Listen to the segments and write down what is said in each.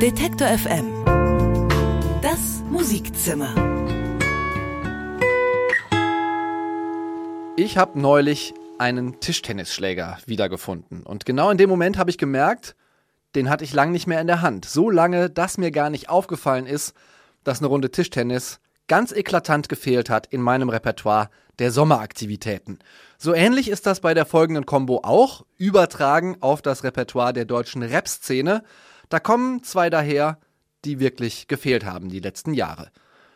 Detektor FM. Das Musikzimmer. Ich habe neulich einen Tischtennisschläger wiedergefunden. Und genau in dem Moment habe ich gemerkt, den hatte ich lang nicht mehr in der Hand. So lange, dass mir gar nicht aufgefallen ist, dass eine Runde Tischtennis ganz eklatant gefehlt hat in meinem Repertoire der Sommeraktivitäten. So ähnlich ist das bei der folgenden Combo auch, übertragen auf das Repertoire der deutschen Rap-Szene. Da kommen zwei daher, die wirklich gefehlt haben die letzten Jahre.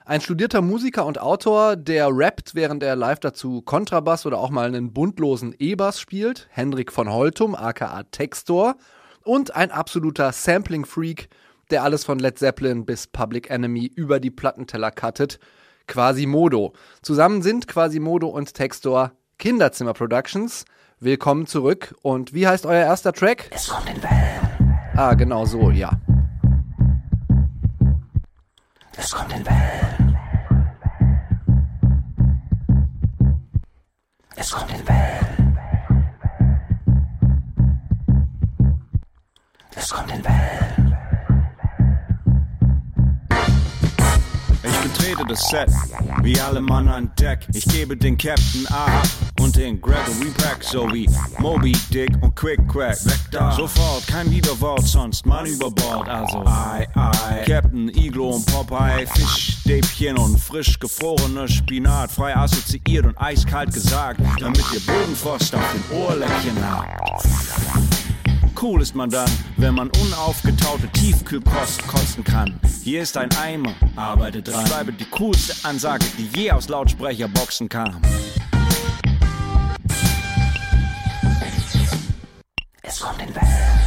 Ein studierter Musiker und Autor, der rappt, während er live dazu Kontrabass oder auch mal einen buntlosen E-Bass spielt, Hendrik von Holtum, aka Textor, und ein absoluter Sampling-Freak, der alles von Led Zeppelin bis Public Enemy über die Plattenteller cuttet, Quasimodo. Zusammen sind Quasimodo und Textor Kinderzimmer Productions. Willkommen zurück. Und wie heißt euer erster Track? Es kommt in Wellen. Ah, genau so, ja. Es kommt in Wellen. Es kommt in Wellen. Es kommt in Wellen. Betrete das Set, wie alle Mann an Deck. Ich gebe den Captain A und den Gregory Pack sowie Moby Dick und Quick da. Sofort, kein Widerwort, sonst Mann über Bord. Also, ei, ei. Captain Iglo und Popeye, Fischstäbchen und frisch gefrorene Spinat. Frei assoziiert und eiskalt gesagt, damit ihr Bodenfrost auf den Ohrläppchen habt. Cool ist man dann, wenn man unaufgetaute Tiefkühlkost kosten kann. Hier ist ein Eimer, arbeite dran. Schreibe die coolste Ansage, die je aus Lautsprecherboxen kam. Es kommt in Wellen.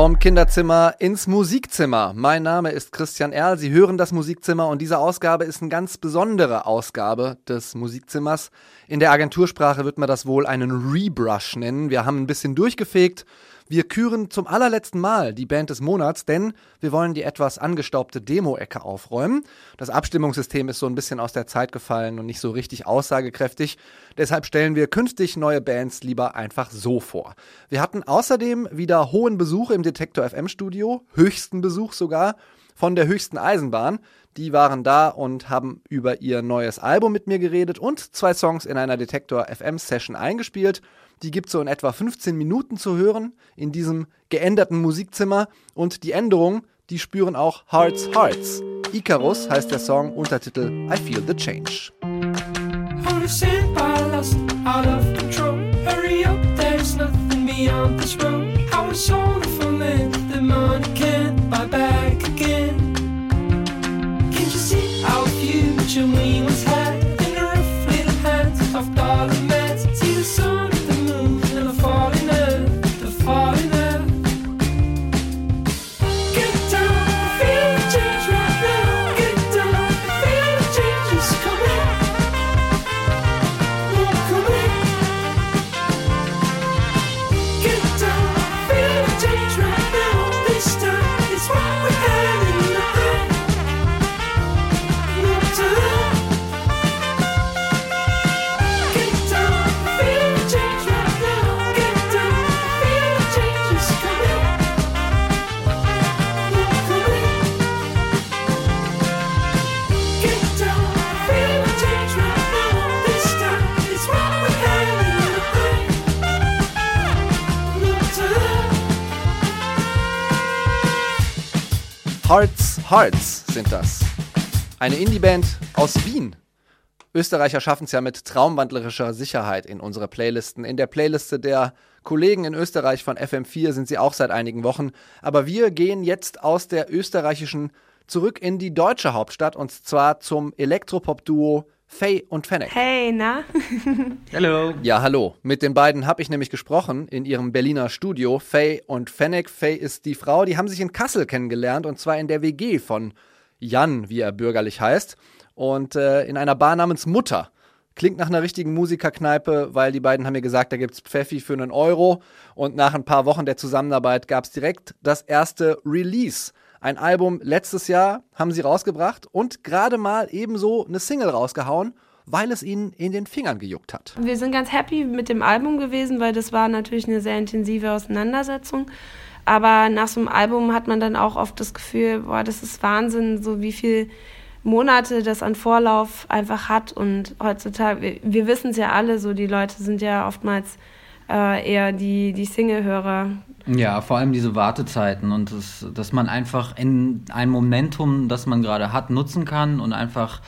Vom Kinderzimmer ins Musikzimmer. Mein Name ist Christian Erl. Sie hören das Musikzimmer und diese Ausgabe ist eine ganz besondere Ausgabe des Musikzimmers. In der Agentursprache wird man das wohl einen Rebrush nennen. Wir haben ein bisschen durchgefegt. Wir küren zum allerletzten Mal die Band des Monats, denn wir wollen die etwas angestaubte Demo-Ecke aufräumen. Das Abstimmungssystem ist so ein bisschen aus der Zeit gefallen und nicht so richtig aussagekräftig. Deshalb stellen wir künftig neue Bands lieber einfach so vor. Wir hatten außerdem wieder hohen Besuch im Detektor FM Studio, höchsten Besuch sogar von der höchsten Eisenbahn. Die waren da und haben über ihr neues Album mit mir geredet und zwei Songs in einer Detektor FM Session eingespielt. Die gibt so in etwa 15 Minuten zu hören in diesem geänderten Musikzimmer und die Änderung, die spüren auch Hearts Hearts. Icarus heißt der Song, Untertitel I Feel the Change. On a Hearts sind das. Eine Indie-Band aus Wien. Österreicher schaffen es ja mit traumwandlerischer Sicherheit in unsere Playlisten. In der Playliste der Kollegen in Österreich von FM4 sind sie auch seit einigen Wochen. Aber wir gehen jetzt aus der österreichischen zurück in die deutsche Hauptstadt und zwar zum Elektropop-Duo Faye und Fennec. Hey, na? Hallo. Ja, hallo. Mit den beiden habe ich nämlich gesprochen in ihrem Berliner Studio. Faye und Fennec. Faye ist die Frau, die haben sich in Kassel kennengelernt und zwar in der WG von Jan, wie er bürgerlich heißt. Und äh, in einer Bar namens Mutter Klingt nach einer richtigen Musikerkneipe, weil die beiden haben mir gesagt, da gibt's Pfeffi für einen Euro. Und nach ein paar Wochen der Zusammenarbeit gab's direkt das erste Release. Ein Album letztes Jahr haben sie rausgebracht und gerade mal ebenso eine Single rausgehauen, weil es ihnen in den Fingern gejuckt hat. Wir sind ganz happy mit dem Album gewesen, weil das war natürlich eine sehr intensive Auseinandersetzung. Aber nach so einem Album hat man dann auch oft das Gefühl, boah, das ist Wahnsinn, so wie viel Monate das an Vorlauf einfach hat. Und heutzutage, wir, wir wissen es ja alle, so die Leute sind ja oftmals äh, eher die, die Single-Hörer. Ja, vor allem diese Wartezeiten und das, dass man einfach in ein Momentum, das man gerade hat, nutzen kann und einfach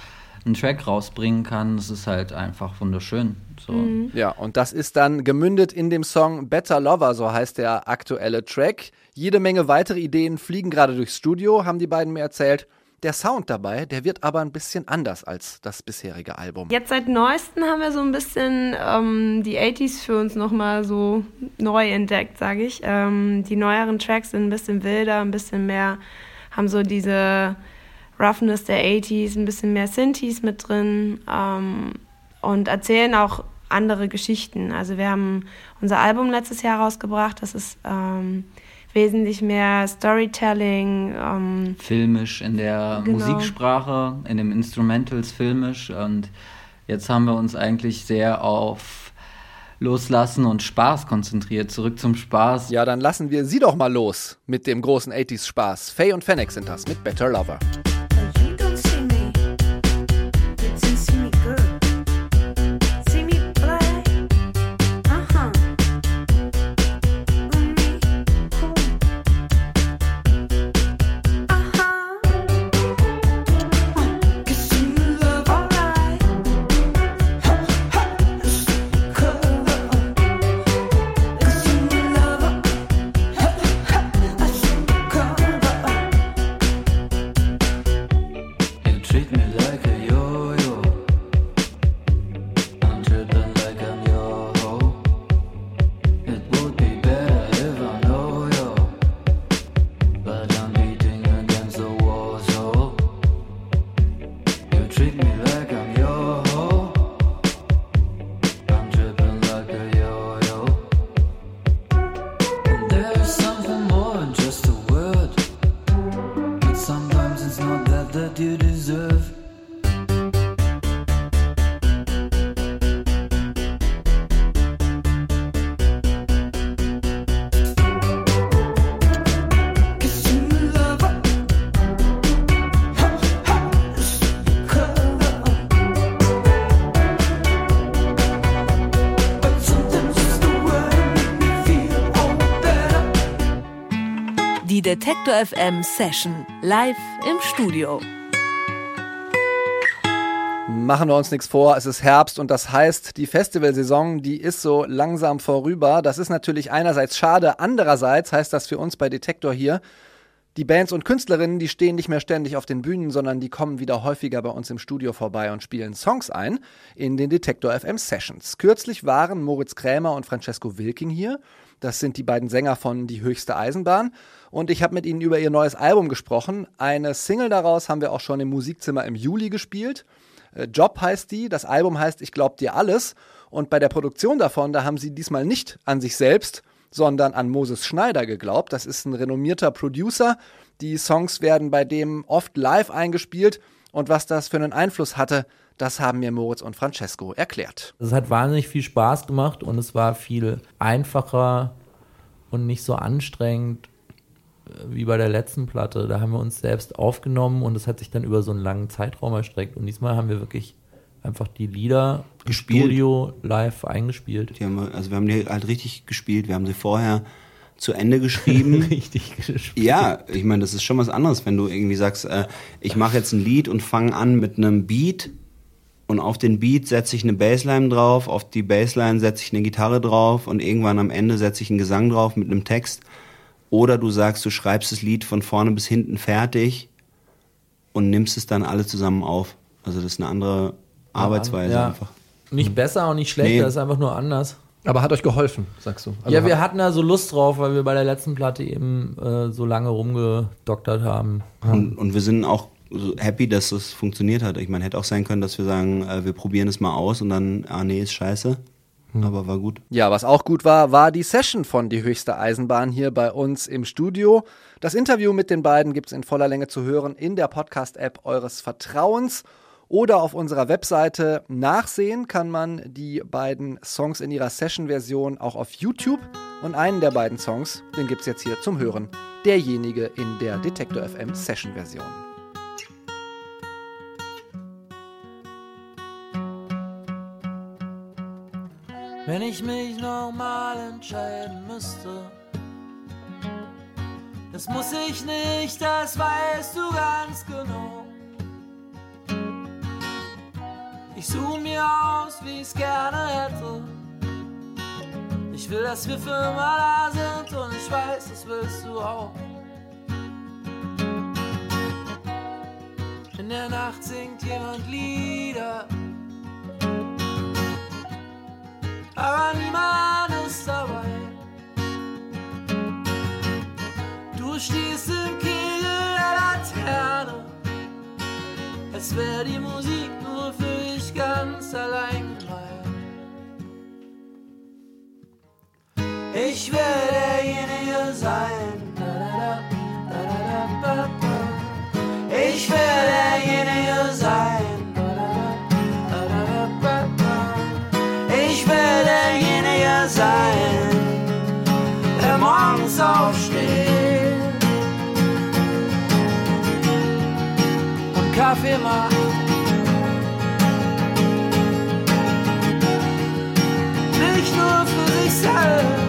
einen Track rausbringen kann. Das ist halt einfach wunderschön. So. Ja, und das ist dann gemündet in dem Song Better Lover, so heißt der aktuelle Track. Jede Menge weitere Ideen fliegen gerade durchs Studio, haben die beiden mir erzählt. Der Sound dabei, der wird aber ein bisschen anders als das bisherige Album. Jetzt seit neuestem haben wir so ein bisschen ähm, die 80s für uns nochmal so neu entdeckt, sage ich. Ähm, die neueren Tracks sind ein bisschen wilder, ein bisschen mehr, haben so diese Roughness der 80s, ein bisschen mehr Synthes mit drin ähm, und erzählen auch andere Geschichten. Also wir haben unser Album letztes Jahr rausgebracht, das ist ähm, wesentlich mehr Storytelling. Ähm, filmisch in der Genau. Musiksprache, in den Instrumentals filmisch und jetzt haben wir uns eigentlich sehr auf Loslassen und Spaß konzentriert. Zurück zum Spaß. Ja, dann lassen wir sie doch mal los mit dem großen 80s Spaß. Faye und Fennec sind das mit Better Lover. Die Detektor FM Session live im Studio. Machen wir uns nichts vor, es ist Herbst und das heißt, die Festivalsaison, die ist so langsam vorüber. Das ist natürlich einerseits schade, andererseits heißt das für uns bei Detektor hier, die Bands und Künstlerinnen, die stehen nicht mehr ständig auf den Bühnen, sondern die kommen wieder häufiger bei uns im Studio vorbei und spielen Songs ein in den Detektor FM Sessions. Kürzlich waren Moritz Krämer und Francesco Wilking hier. Das sind die beiden Sänger von Die höchste Eisenbahn. Und ich habe mit ihnen über ihr neues Album gesprochen. Eine Single daraus haben wir auch schon im Musikzimmer im Juli gespielt. Äh, Job heißt die, das Album heißt Ich glaub dir alles. Und bei der Produktion davon, da haben sie diesmal nicht an sich selbst, sondern an Moses Schneider geglaubt. Das ist ein renommierter Producer. Die Songs werden bei dem oft live eingespielt. Und was das für einen Einfluss hatte, das haben mir Moritz und Francesco erklärt. Es hat wahnsinnig viel Spaß gemacht und es war viel einfacher und nicht so anstrengend äh, wie bei der letzten Platte. Da haben wir uns selbst aufgenommen und es hat sich dann über so einen langen Zeitraum erstreckt. Und diesmal haben wir wirklich einfach die Lieder im Gespielt. Studio live eingespielt. Die haben wir, also wir haben die halt richtig gespielt. Wir haben sie vorher zu Ende geschrieben. Richtig gespielt. ja, ich meine, das ist schon was anderes, wenn du irgendwie sagst, äh, ich mache jetzt ein Lied und fange an mit einem Beat und auf den Beat setze ich eine Bassline drauf, auf die Bassline setze ich eine Gitarre drauf und irgendwann am Ende setze ich einen Gesang drauf mit einem Text. Oder du sagst, du schreibst das Lied von vorne bis hinten fertig und nimmst es dann alle zusammen auf. Also das ist eine andere Arbeitsweise Ja. einfach. Nicht besser und nicht schlechter, Nee. ist einfach nur anders. Aber hat euch geholfen, sagst du? Also ja, wir hat- hatten da so Lust drauf, weil wir bei der letzten Platte eben äh, so lange rumgedoktert haben. Und, und wir sind auch happy, dass das funktioniert hat. Ich meine, hätte auch sein können, dass wir sagen, äh, wir probieren es mal aus und dann, ah nee, ist scheiße. Aber war gut. Ja, was auch gut war, war die Session von Die höchste Eisenbahn hier bei uns im Studio. Das Interview mit den beiden gibt's in voller Länge zu hören in der Podcast-App eures Vertrauens oder auf unserer Webseite. Nachsehen kann man die beiden Songs in ihrer Session-Version auch auf YouTube. Und einen der beiden Songs, den gibt's jetzt hier zum Hören. Derjenige in der Detektor FM Session-Version. Wenn ich mich nochmal entscheiden müsste, das muss ich nicht, das weißt du ganz genau. Ich suche mir aus, wie ich's gerne hätte. Ich will, dass wir für immer da sind und ich weiß, das willst du auch. In der Nacht singt jemand Lieder. Aber niemand ist dabei. Du stehst im Kegel der Laterne, als wäre die Musik nur für dich ganz allein frei. Ich will derjenige sein. Aufsteht und Kaffee macht. Nicht nur für sich selbst.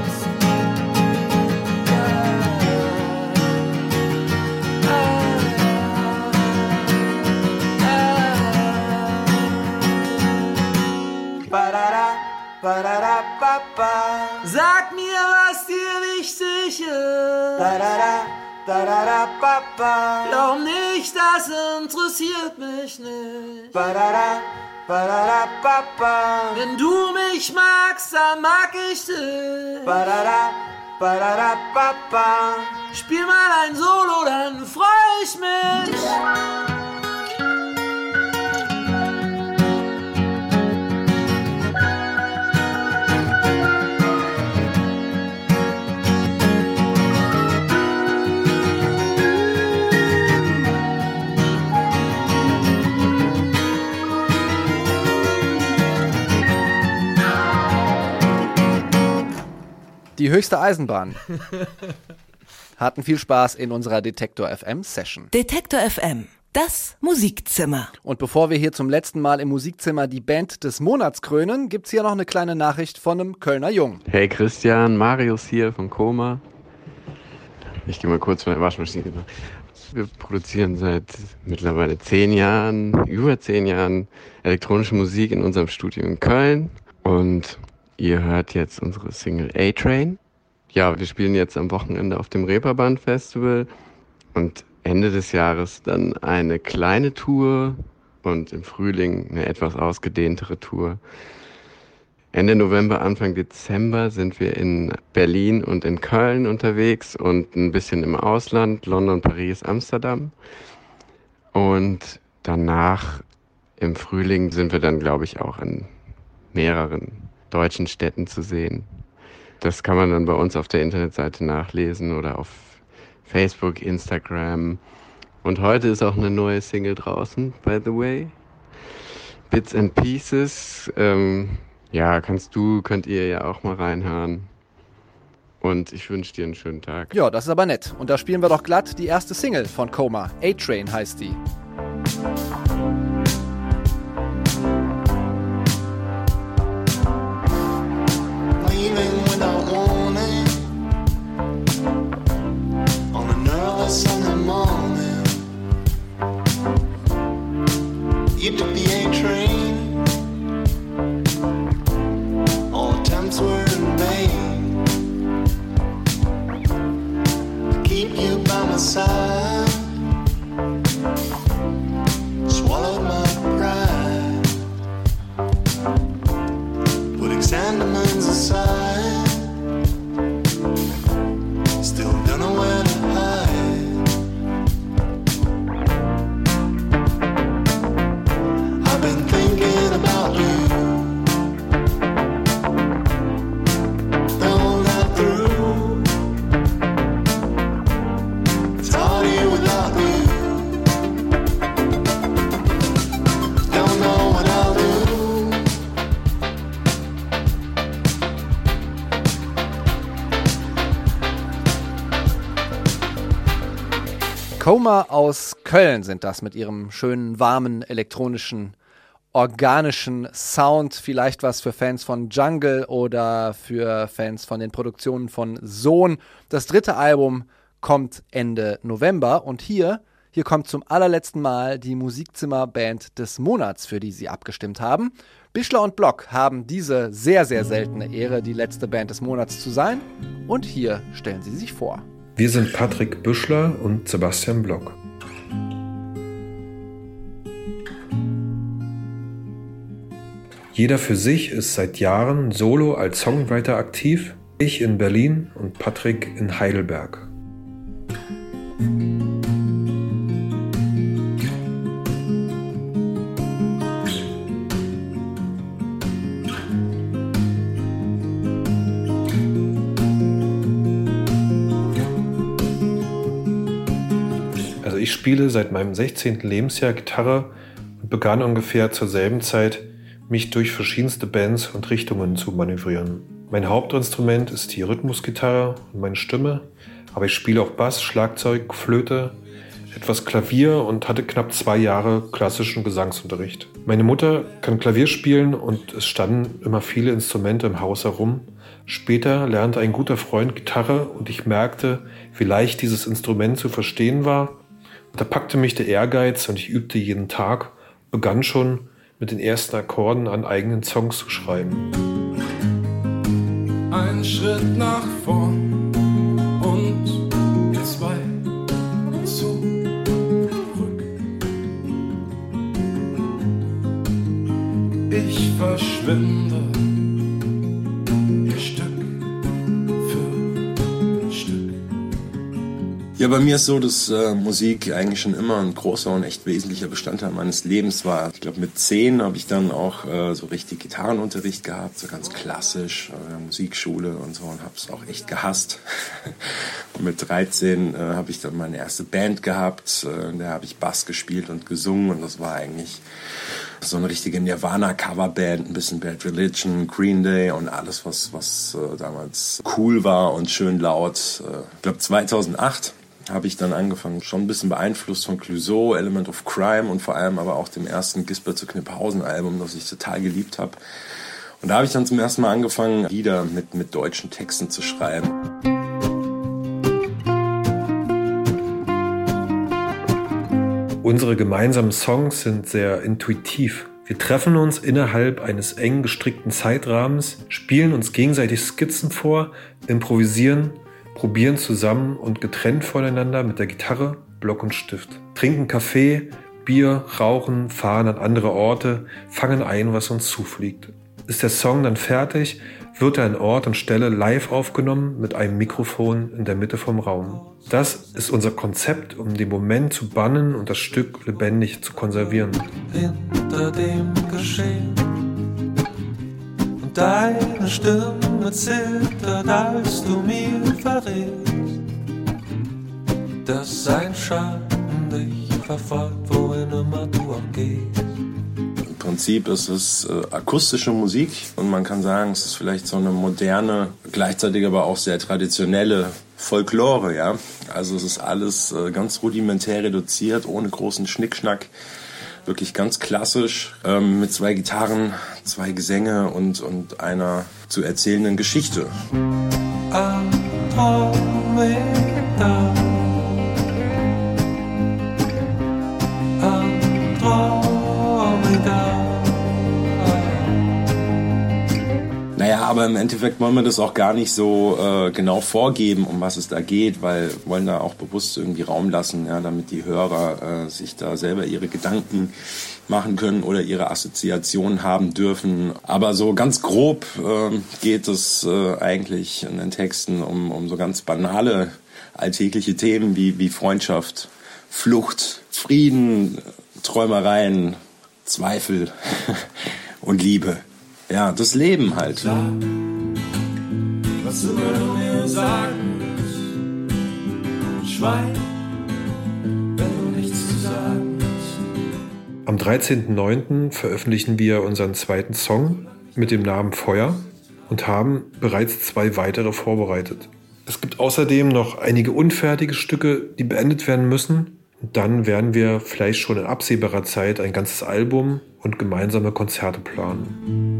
Badada, badada, papa. Glaub nicht, das interessiert mich nicht. Badada, badada, papa. Wenn du mich magst, dann mag ich dich. Badada, badada, papa. Spiel mal ein Solo, dann freu ich mich. Die höchste Eisenbahn. Hatten viel Spaß in unserer Detektor FM Session. Detektor FM, das Musikzimmer. Und bevor wir hier zum letzten Mal im Musikzimmer die Band des Monats krönen, gibt's hier noch eine kleine Nachricht von einem Kölner Jungen. Hey Christian, Marius hier von Koma. Ich gehe mal kurz meine Waschmaschine. Wir produzieren seit mittlerweile zehn Jahren, über zehn Jahren elektronische Musik in unserem Studio in Köln. Und ihr hört jetzt unsere Single A-Train. Ja, wir spielen jetzt am Wochenende auf dem Reeperbahn Festival und Ende des Jahres dann eine kleine Tour und im Frühling eine etwas ausgedehntere Tour. Ende November, Anfang Dezember sind wir in Berlin und in Köln unterwegs und ein bisschen im Ausland, London, Paris, Amsterdam. Und danach im Frühling sind wir dann, glaube ich, auch in mehreren deutschen Städten zu sehen. Das kann man dann bei uns auf der Internetseite nachlesen oder auf Facebook, Instagram. Und heute ist auch eine neue Single draußen, by the way. Bits and Pieces. Ähm, ja, kannst du, könnt ihr ja auch mal reinhören. Und ich wünsche dir einen schönen Tag. Ja, das ist aber nett. Und da spielen wir doch glatt die erste Single von Coma. A-Train heißt die. Coma aus Köln sind das mit ihrem schönen, warmen, elektronischen, organischen Sound. Vielleicht was für Fans von Jungle oder für Fans von den Produktionen von Sohn. Das dritte Album kommt Ende November und hier, hier kommt zum allerletzten Mal die Musikzimmerband des Monats, für die sie abgestimmt haben. Bischler und Block haben diese sehr, sehr seltene Ehre, die letzte Band des Monats zu sein. Und hier stellen sie sich vor. Wir sind Patrick Büschler und Sebastian Block. Jeder für sich ist seit Jahren solo als Songwriter aktiv. Ich in Berlin und Patrick in Heidelberg. Spiele seit meinem 16. Lebensjahr Gitarre und begann ungefähr zur selben Zeit, mich durch verschiedenste Bands und Richtungen zu manövrieren. Mein Hauptinstrument ist die Rhythmusgitarre und meine Stimme, aber ich spiele auch Bass, Schlagzeug, Flöte, etwas Klavier und hatte knapp zwei Jahre klassischen Gesangsunterricht. Meine Mutter kann Klavier spielen und es standen immer viele Instrumente im Haus herum. Später lernte ein guter Freund Gitarre und ich merkte, wie leicht dieses Instrument zu verstehen war. Da packte mich der Ehrgeiz und ich übte jeden Tag, begann schon mit den ersten Akkorden an eigenen Songs zu schreiben. Ein Schritt nach vorn und zwei zurück. Ich verschwinde Ja, bei mir ist so, dass äh, Musik eigentlich schon immer ein großer und echt wesentlicher Bestandteil meines Lebens war. Ich glaube, mit zehn habe ich dann auch äh, so richtig Gitarrenunterricht gehabt, so ganz klassisch, äh, Musikschule und so und habe es auch echt gehasst. und mit 13 äh, habe ich dann meine erste Band gehabt, äh, in der habe ich Bass gespielt und gesungen und das war eigentlich so eine richtige Nirvana-Coverband, ein bisschen Bad Religion, Green Day und alles, was, was äh, damals cool war und schön laut. Äh, ich glaube 2008 habe ich dann angefangen, schon ein bisschen beeinflusst von Clouseau, Element of Crime und vor allem aber auch dem ersten Gisbert zu Kniphausen Album, das ich total geliebt habe. Und da habe ich dann zum ersten Mal angefangen, Lieder mit, mit deutschen Texten zu schreiben. Unsere gemeinsamen Songs sind sehr intuitiv. Wir treffen uns innerhalb eines eng gestrickten Zeitrahmens, spielen uns gegenseitig Skizzen vor, improvisieren, probieren zusammen und getrennt voneinander mit der Gitarre, Block und Stift. Trinken Kaffee, Bier, rauchen, fahren an andere Orte, fangen ein, was uns zufliegt. Ist der Song dann fertig, wird er an Ort und Stelle live aufgenommen mit einem Mikrofon in der Mitte vom Raum. Das ist unser Konzept, um den Moment zu bannen und das Stück lebendig zu konservieren. hinter dem Geschehen. Und deine Stimme zittert, als du mir verrätst, dass ein Schatten dich verfolgt, wohin immer du auch gehst. Im Prinzip ist es äh, akustische Musik und man kann sagen, es ist vielleicht so eine moderne, gleichzeitig aber auch sehr traditionelle Folklore, ja. Also es ist alles äh, ganz rudimentär reduziert, ohne großen Schnickschnack. Wirklich ganz klassisch, ähm, mit zwei Gitarren, zwei Gesänge und, und einer zu erzählenden Geschichte. Andromeda. Andromeda. Naja, aber im Endeffekt wollen wir das auch gar nicht so äh, genau vorgeben, um was es da geht, weil wollen da auch bewusst irgendwie Raum lassen, ja, damit die Hörer äh, sich da selber ihre Gedanken machen können oder ihre Assoziationen haben dürfen. Aber so ganz grob äh, geht es äh, eigentlich in den Texten um, um so ganz banale alltägliche Themen wie, wie Freundschaft, Flucht, Frieden, Träumereien, Zweifel und Liebe. Ja, das Leben halt. Was immer du mir sagen willst. Schweig, Am 13.09. veröffentlichen wir unseren zweiten Song mit dem Namen Feuer und haben bereits zwei weitere vorbereitet. Es gibt außerdem noch einige unfertige Stücke, die beendet werden müssen. Dann werden wir vielleicht schon in absehbarer Zeit ein ganzes Album und gemeinsame Konzerte planen.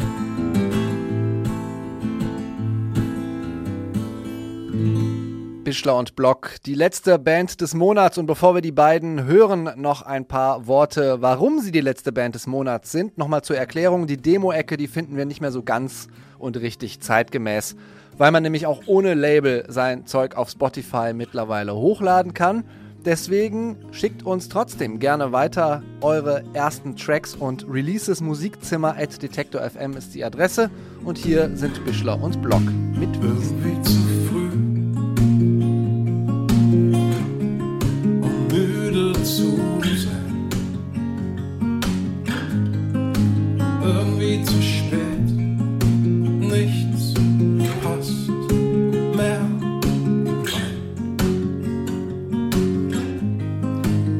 Bischler und Block, die letzte Band des Monats. Und bevor wir die beiden hören, noch ein paar Worte, warum sie die letzte Band des Monats sind. Nochmal zur Erklärung, die Demo-Ecke, die finden wir nicht mehr so ganz und richtig zeitgemäß, weil man nämlich auch ohne Label sein Zeug auf Spotify mittlerweile hochladen kann. Deswegen schickt uns trotzdem gerne weiter eure ersten Tracks und Releases. Musikzimmer at Detektor FM ist die Adresse. Und hier sind Bischler und Block mit Würsten. Müde zu sein. Irgendwie zu spät, nichts passt mehr.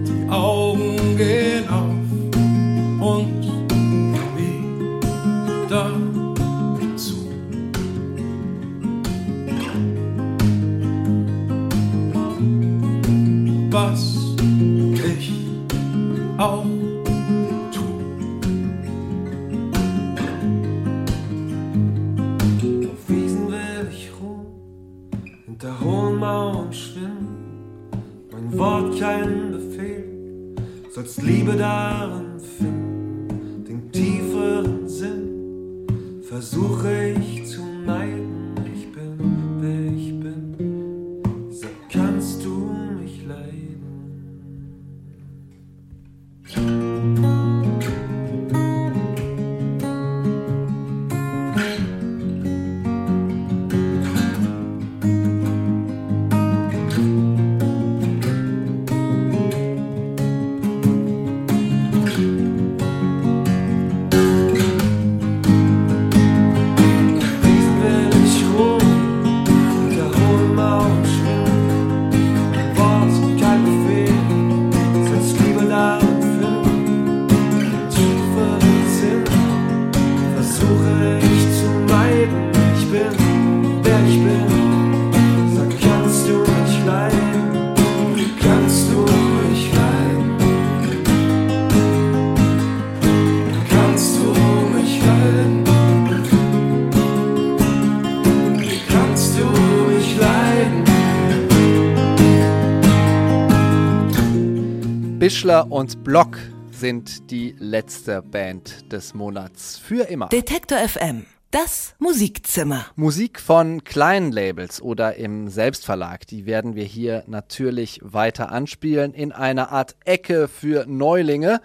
Die Augen gehen auf und wieder zu. Was all Bischler und Block sind die letzte Band des Monats. Für immer. Detektor FM, das Musikzimmer. Musik von kleinen Labels oder im Selbstverlag, die werden wir hier natürlich weiter anspielen in einer Art Ecke für Neulinge.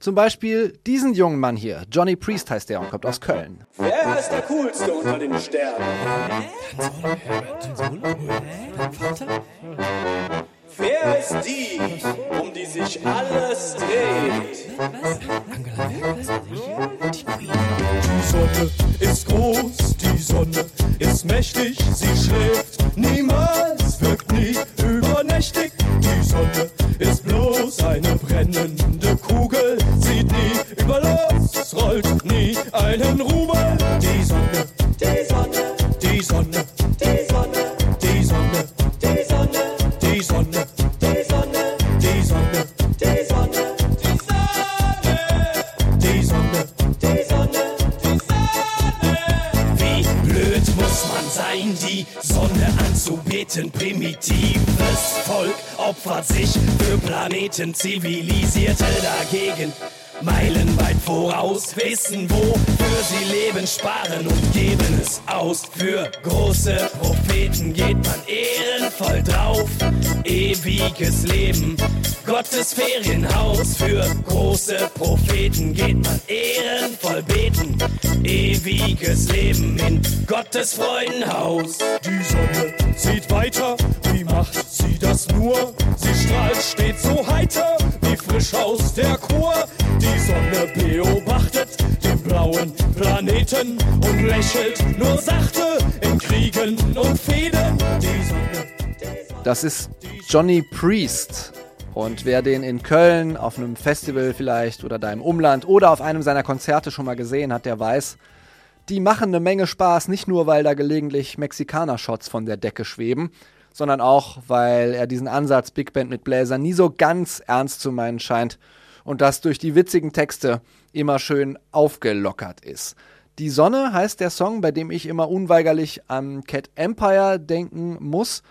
Zum Beispiel diesen jungen Mann hier. Johnny Priest heißt der und kommt aus Köln. Wer ist der Coolste unter den Sternen? Wer ist die, um die sich alles dreht? Die Sonne ist groß, die Sonne ist mächtig, sie schläft niemals, wirkt nie übernächtig. Die Sonne ist bloß eine brennende Kugel, sieht nie über los, rollt nie einen Rubel. Die Sonne, die Sonne, die Sonne, die Sonne, die Sonne, die Sonne, die Sonne, anzubeten? Primitives Volk opfert sich für Planeten, zivilisierte dagegen. Meilenweit voraus, wissen, wofür sie leben, sparen und geben es aus. Für große Propheten geht man ehrenvoll drauf. Ewiges Leben, Gottes Ferienhaus. Für große Propheten geht man ehrenvoll beten. Ewiges Leben in Gottes Freudenhaus. Die Sonne zieht weiter, wie macht sie das nur? Sie strahlt stets so heiter, frisch aus der Kur. Die Sonne beobachtet den blauen Planeten und lächelt nur sachte in Kriegen und Fehden. Die Sonne Das ist Johnny Priest. Und wer den in Köln auf einem Festival vielleicht oder da im Umland oder auf einem seiner Konzerte schon mal gesehen hat, der weiß, Die machen eine Menge Spaß, nicht nur, weil da gelegentlich Mexikaner-Shots von der Decke schweben, sondern auch, weil er diesen Ansatz Big Band mit Bläser nie so ganz ernst zu meinen scheint und das durch die witzigen Texte immer schön aufgelockert ist. Die Sonne heißt der Song, bei dem ich immer unweigerlich an Cat Empire denken muss.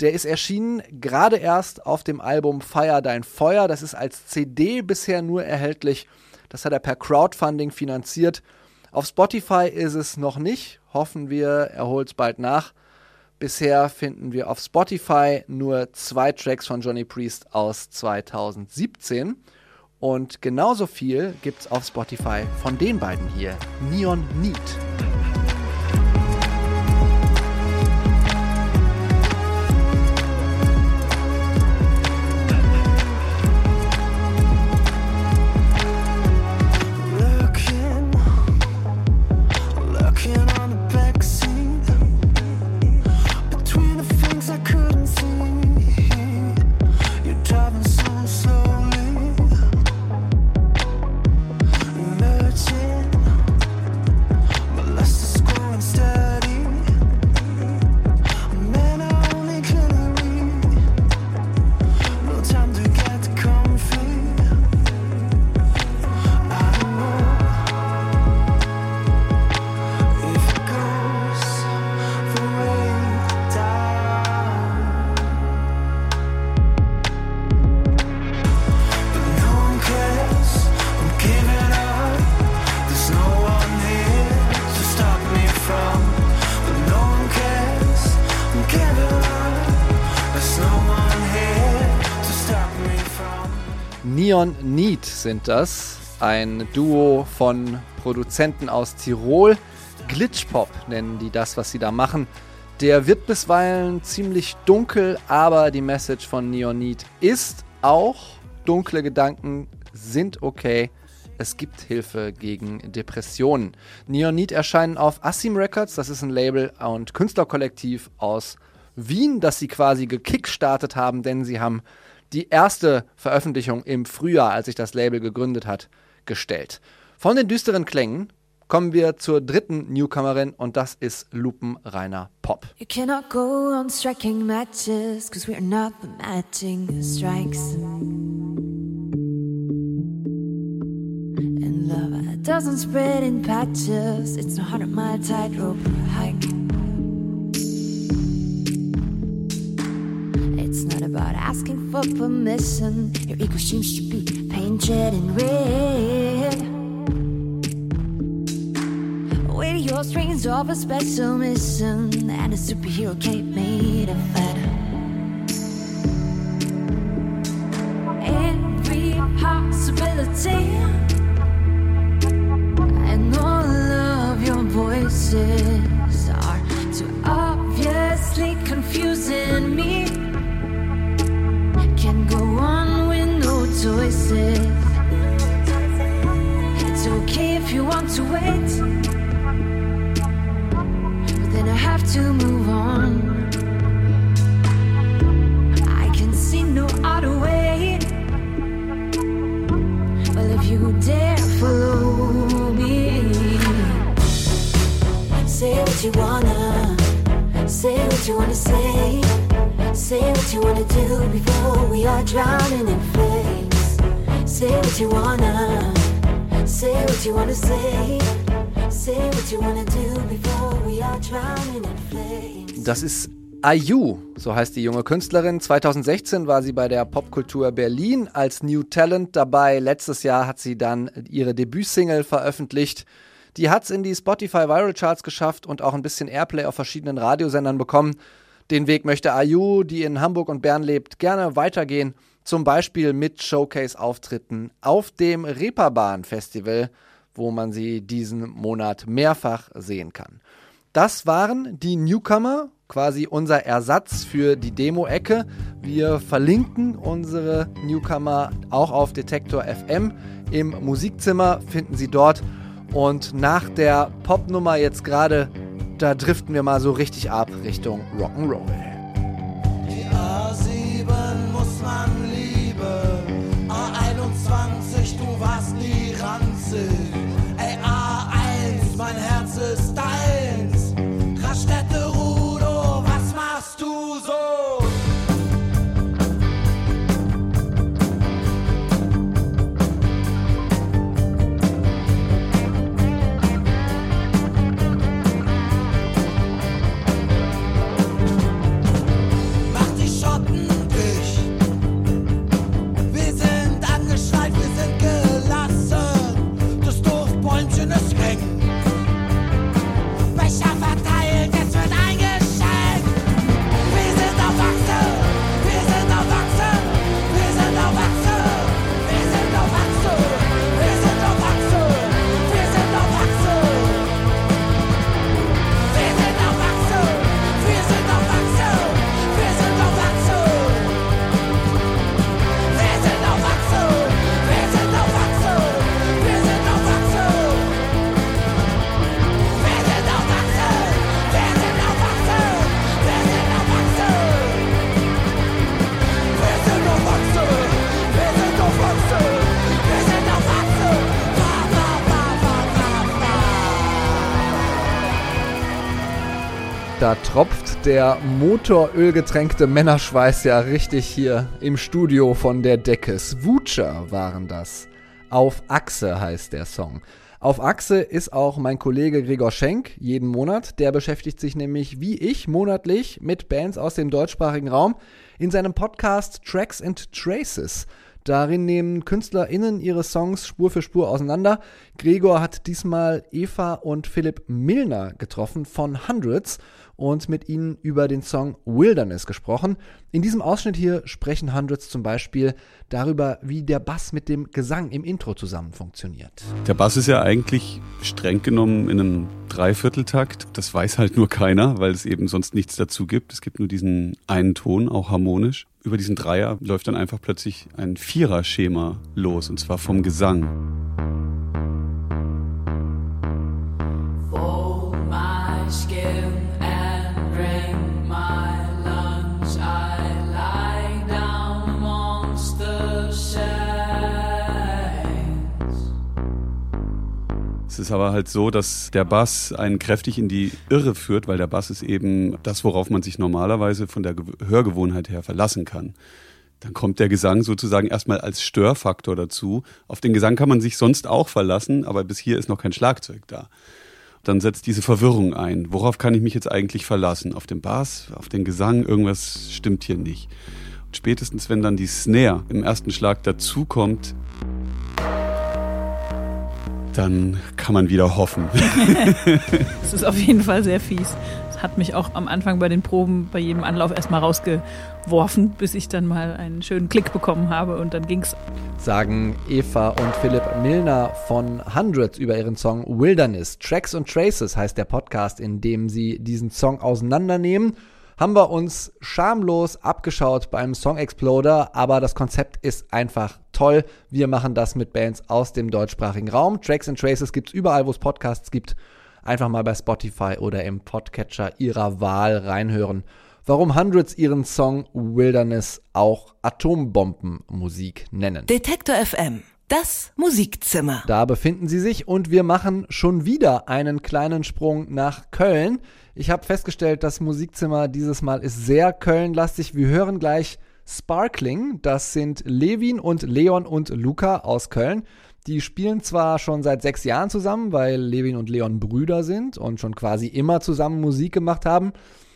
Der ist erschienen gerade erst auf dem Album Feier dein Feuer. Das ist als CD bisher nur erhältlich. Das hat er per Crowdfunding finanziert. Auf Spotify ist es noch nicht. Hoffen wir, er holt es bald nach. Bisher finden wir auf Spotify nur zwei Tracks von Johnny Priest aus 2017. Und genauso viel gibt's auf Spotify von den beiden hier. Neon Neat. Neon Neat sind das. Ein Duo von Produzenten aus Tirol. Glitchpop nennen die das, was sie da machen. Der wird bisweilen ziemlich dunkel, aber die Message von Neon Neat ist auch, dunkle Gedanken sind okay. Es gibt Hilfe gegen Depressionen. Neon Neat erscheinen auf Assim Records, das ist ein Label und Künstlerkollektiv aus Wien, das sie quasi gekickstartet haben, denn sie haben die erste Veröffentlichung im Frühjahr, als sich das Label gegründet hat, gestellt. Von den düsteren Klängen kommen wir zur dritten Newcomerin und das ist Lupenreiner Pop. You cannot go on striking matches, cause we are not the matching strikes. And love doesn't spread in patches, it's no hundred mile tightrope hike. About asking for permission, your ego seems to be painted in red. With your strings of a special mission and a superhero cape made of leather. Every possibility and all of your voices It's okay if you want to wait but then I have to move on. I can see no other way. Well, if you dare follow me, say what you wanna, say what you wanna say, say what you wanna do before we are drowning in flames. Say what you wanna, say what you wanna say. Say what you wanna do before we are drowning in flames. Das ist IU, so heißt die junge Künstlerin. 2016 war sie bei der Popkultur Berlin als New Talent dabei. Letztes Jahr hat sie dann ihre Debütsingle veröffentlicht. Die hat es in die Spotify Viral Charts geschafft und auch ein bisschen Airplay auf verschiedenen Radiosendern bekommen. Den Weg möchte IU, die in Hamburg und Bern lebt, gerne weitergehen. Zum Beispiel mit Showcase-Auftritten auf dem Reeperbahn Festival, wo man sie diesen Monat mehrfach sehen kann. Das waren die Newcomer, quasi unser Ersatz für die Demo-Ecke. Wir verlinken unsere Newcomer auch auf Detektor FM. Im Musikzimmer finden Sie dort. Und nach der Popnummer jetzt gerade, da driften wir mal so richtig ab Richtung Rock'n'Roll. Die A7 muss man der motorölgetränkte Männerschweiß ja richtig hier im Studio von der Decke. Swoocher waren das. Auf Achse heißt der Song. Auf Achse ist auch mein Kollege Gregor Schenk jeden Monat. Der beschäftigt sich nämlich wie ich monatlich mit Bands aus dem deutschsprachigen Raum in seinem Podcast Tracks and Traces. Darin nehmen KünstlerInnen ihre Songs Spur für Spur auseinander. Gregor hat diesmal Eva und Philipp Milner getroffen von Hundreds und mit ihnen über den Song Wilderness gesprochen. In diesem Ausschnitt hier sprechen Hundreds zum Beispiel darüber, wie der Bass mit dem Gesang im Intro zusammen funktioniert. Der Bass ist ja eigentlich streng genommen in einem Dreivierteltakt. Das weiß halt nur keiner, weil es eben sonst nichts dazu gibt. Es gibt nur diesen einen Ton, auch harmonisch. Über diesen Dreier läuft dann einfach plötzlich ein Vierer-Schema los, und zwar vom Gesang. Es ist aber halt so, dass der Bass einen kräftig in die Irre führt, weil der Bass ist eben das, worauf man sich normalerweise von der Ge- Hörgewohnheit her verlassen kann. Dann kommt der Gesang sozusagen erstmal als Störfaktor dazu. Auf den Gesang kann man sich sonst auch verlassen, aber bis hier ist noch kein Schlagzeug da. Dann setzt diese Verwirrung ein. Worauf kann ich mich jetzt eigentlich verlassen? Auf den Bass, auf den Gesang? Irgendwas stimmt hier nicht. Und spätestens, wenn dann die Snare im ersten Schlag dazukommt, dann kann man wieder hoffen. Es ist auf jeden Fall sehr fies. Es hat mich auch am Anfang bei den Proben bei jedem Anlauf erstmal rausgeworfen, bis ich dann mal einen schönen Klick bekommen habe und dann ging's. Sagen Eva und Philipp Milner von Hundreds über ihren Song Wilderness. Tracks and Traces heißt der Podcast, in dem sie diesen Song auseinandernehmen. Haben wir uns schamlos abgeschaut beim Song Exploder, aber das Konzept ist einfach toll. Wir machen das mit Bands aus dem deutschsprachigen Raum. Tracks and Traces gibt's überall, wo es Podcasts gibt. Einfach mal bei Spotify oder im Podcatcher ihrer Wahl reinhören. Warum Hundreds ihren Song Wilderness auch Atombombenmusik nennen. Detektor FM, das Musikzimmer. Da befinden sie sich und wir machen schon wieder einen kleinen Sprung nach Köln. Ich habe festgestellt, das Musikzimmer dieses Mal ist sehr Köln-lastig. Wir hören gleich Sparkling. Das sind Levin und Leon und Luca aus Köln. Die spielen zwar schon seit sechs Jahren zusammen, weil Levin und Leon Brüder sind und schon quasi immer zusammen Musik gemacht haben.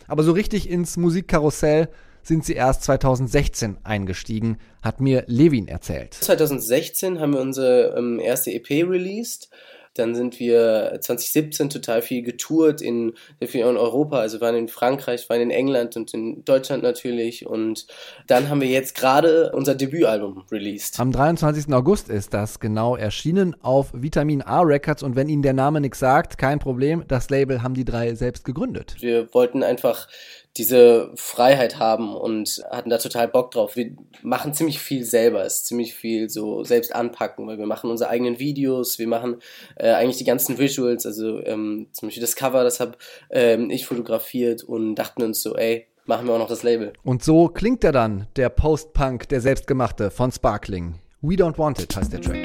Aber so richtig ins Musikkarussell sind sie erst 2016 eingestiegen, hat mir Levin erzählt. 2016 haben wir unsere ähm, erste EP released. Dann sind wir 2017 total viel getourt in, sehr viel in Europa. Also waren in Frankreich, waren in England und in Deutschland natürlich. Und dann haben wir jetzt gerade unser Debütalbum released. Am 23. August ist das genau erschienen auf Vitamin A Records und wenn Ihnen der Name nichts sagt, kein Problem, das Label haben die drei selbst gegründet. Wir wollten einfach diese Freiheit haben und hatten da total Bock drauf. Wir machen ziemlich viel selber, es ist ziemlich viel so selbst anpacken, weil wir machen unsere eigenen Videos, wir machen äh, eigentlich die ganzen Visuals, also ähm, zum Beispiel das Cover, das habe ähm, ich fotografiert und dachten uns so, ey, machen wir auch noch das Label. Und so klingt er dann, der Post-Punk, der selbstgemachte von Sparkling. We Don't Want It heißt der Track.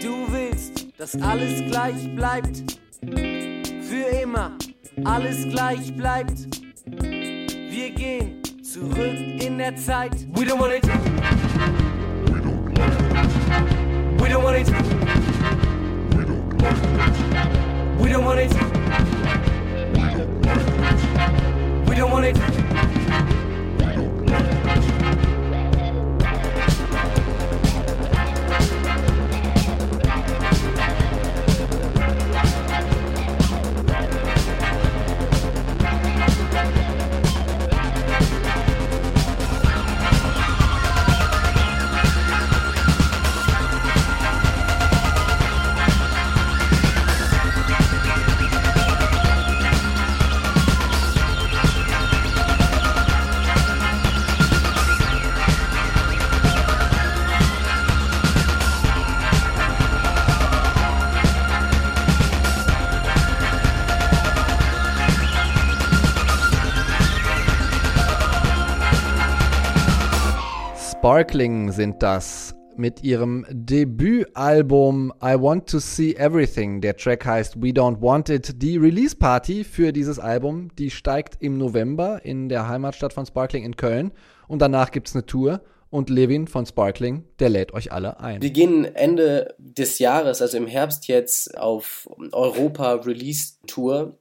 Du willst, dass alles gleich bleibt. Für immer alles gleich bleibt. Wir gehen zurück in der Zeit. We don't want it. We don't want it. We don't want it. We don't want it. Sparkling sind das mit ihrem Debütalbum I Want to See Everything. Der Track heißt We Don't Want It. Die Release Party für dieses Album, die steigt im November in der Heimatstadt von Sparkling in Köln und danach gibt's eine Tour und Levin von Sparkling, der lädt euch alle ein. Wir gehen Ende des Jahres, also im Herbst jetzt, auf Europa Release Tour.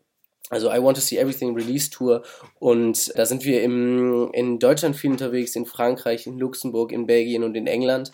Also I Want to See Everything Release Tour. Und da sind wir im, in Deutschland viel unterwegs, in Frankreich, in Luxemburg, in Belgien und in England.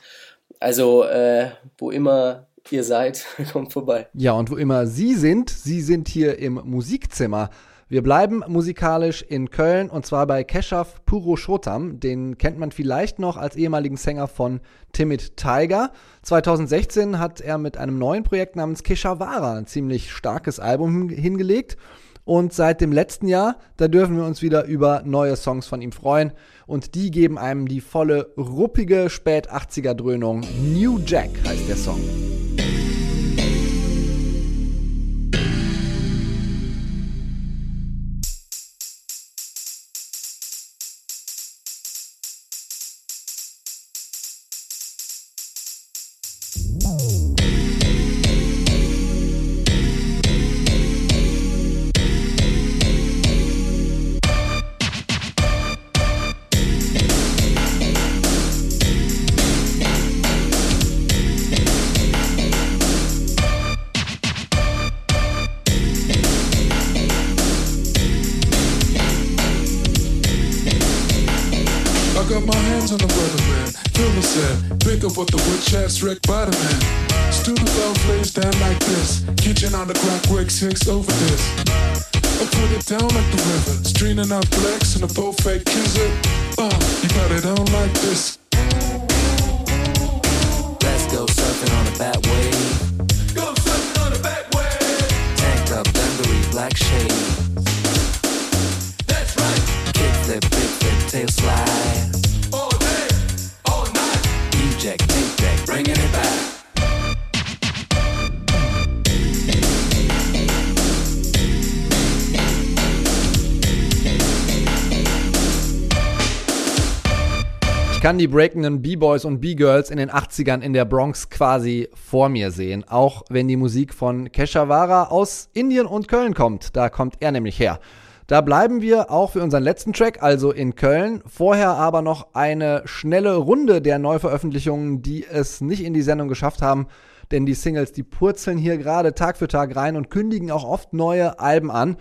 Also äh, wo immer ihr seid, kommt vorbei. Ja, und wo immer Sie sind, Sie sind hier im Musikzimmer. Wir bleiben musikalisch in Köln und zwar bei Keshav Purushotam. Den kennt man vielleicht noch als ehemaligen Sänger von Timid Tiger. 2016 hat er mit einem neuen Projekt namens Keshavara ein ziemlich starkes Album hingelegt. Und seit dem letzten Jahr, da dürfen wir uns wieder über neue Songs von ihm freuen. Und die geben einem die volle, ruppige Spät-80er-Dröhnung. New Jack heißt der Song. Sinks over this. I put it down like the river, streaming out flex and a full fake kiss it. Uh, you got it on like this. Kann die breakenden B-Boys und B-Girls in den 80ern in der Bronx quasi vor mir sehen, auch wenn die Musik von Keshavara aus Indien und Köln kommt. Da kommt er nämlich her. Da bleiben wir auch für unseren letzten Track, also in Köln. Vorher aber noch eine schnelle Runde der Neuveröffentlichungen, die es nicht in die Sendung geschafft haben. Denn die Singles, die purzeln hier gerade Tag für Tag rein und kündigen auch oft neue Alben an.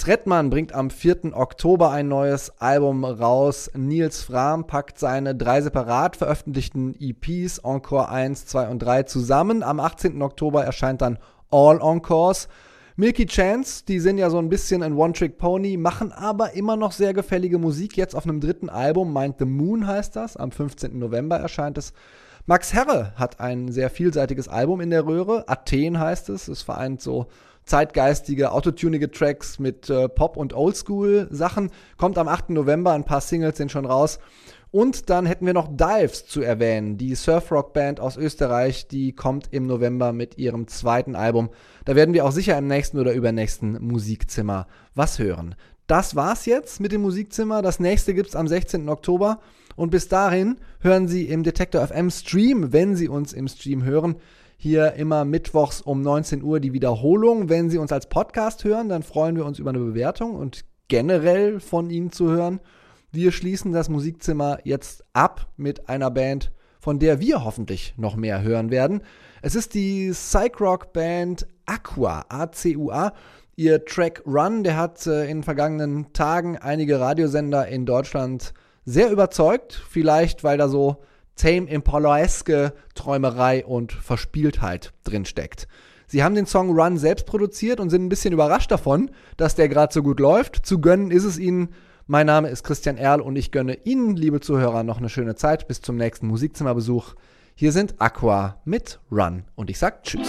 Trettmann bringt am 4. Oktober ein neues Album raus. Nils Fram packt seine drei separat veröffentlichten EPs Encore 1, 2 und 3 zusammen. Am 18. Oktober erscheint dann All Encores. Milky Chance, die sind ja so ein bisschen ein One-Trick-Pony, machen aber immer noch sehr gefällige Musik. Jetzt auf einem dritten Album, Mind the Moon heißt das. Am 15. November erscheint es. Max Herre hat ein sehr vielseitiges Album in der Röhre. Athen heißt es. Es vereint so zeitgeistige, autotunige Tracks mit äh, Pop- und Oldschool-Sachen. Kommt am 8. November, ein paar Singles sind schon raus. Und dann hätten wir noch Dives zu erwähnen, die Surfrock-Band aus Österreich, die kommt im November mit ihrem zweiten Album. Da werden wir auch sicher im nächsten oder übernächsten Musikzimmer was hören. Das war's jetzt mit dem Musikzimmer. Das nächste gibt's am 16. Oktober. Und bis dahin hören Sie im Detektor FM Stream, wenn Sie uns im Stream hören, hier immer mittwochs um 19 Uhr die Wiederholung. Wenn Sie uns als Podcast hören, dann freuen wir uns über eine Bewertung und generell von Ihnen zu hören. Wir schließen das Musikzimmer jetzt ab mit einer Band, von der wir hoffentlich noch mehr hören werden. Es ist die Psych-Rock-Band Aqua, A-C-U-A. Ihr Track Run, der hat äh, in den vergangenen Tagen einige Radiosender in Deutschland sehr überzeugt. Vielleicht, weil da so Tame Impala-eske Träumerei und Verspieltheit drinsteckt. Sie haben den Song Run selbst produziert und sind ein bisschen überrascht davon, dass der gerade so gut läuft. Zu gönnen ist es ihnen. Mein Name ist Christian Erl und ich gönne Ihnen, liebe Zuhörer, noch eine schöne Zeit bis zum nächsten Musikzimmerbesuch. Hier sind Aqua mit Run und ich sag Tschüss.